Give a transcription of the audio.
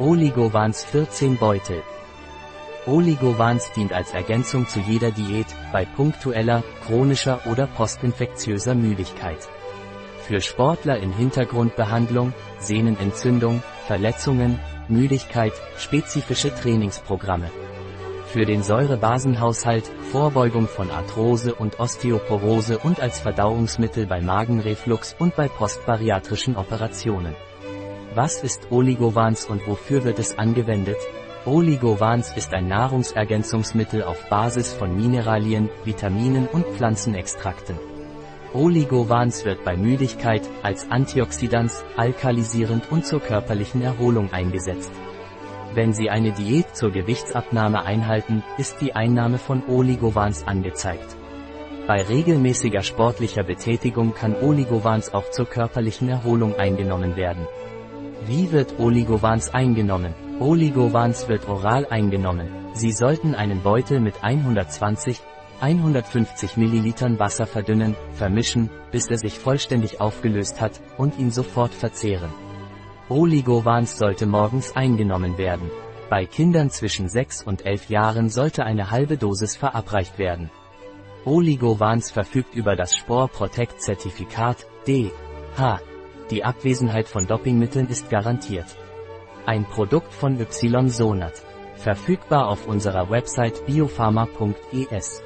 Oligovans 14 Beutel. Oligovans dient als Ergänzung zu jeder Diät, bei punktueller, chronischer oder postinfektiöser Müdigkeit. Für Sportler in Hintergrundbehandlung, Sehnenentzündung, Verletzungen, Müdigkeit, spezifische Trainingsprogramme. Für den Säurebasenhaushalt, Vorbeugung von Arthrose und Osteoporose und als Verdauungsmittel bei Magenreflux und bei postbariatrischen Operationen. Was ist Oligovans und wofür wird es angewendet? Oligovans ist ein Nahrungsergänzungsmittel auf Basis von Mineralien, Vitaminen und Pflanzenextrakten. Oligovans wird bei Müdigkeit, als Antioxidans, alkalisierend und zur körperlichen Erholung eingesetzt. Wenn Sie eine Diät zur Gewichtsabnahme einhalten, ist die Einnahme von Oligovans angezeigt. Bei regelmäßiger sportlicher Betätigung kann Oligovans auch zur körperlichen Erholung eingenommen werden. Wie wird Oligovans eingenommen? Oligovans wird oral eingenommen. Sie sollten einen Beutel mit 120, 150 ml Wasser verdünnen, vermischen, bis er sich vollständig aufgelöst hat, und ihn sofort verzehren. Oligovans sollte morgens eingenommen werden. Bei Kindern zwischen 6 und 11 Jahren sollte eine halbe Dosis verabreicht werden. Oligovans verfügt über das Spore Protect Zertifikat D. H. Die Abwesenheit von Dopingmitteln ist garantiert. Ein Produkt von Ysonat. Verfügbar auf unserer Website biopharma.es.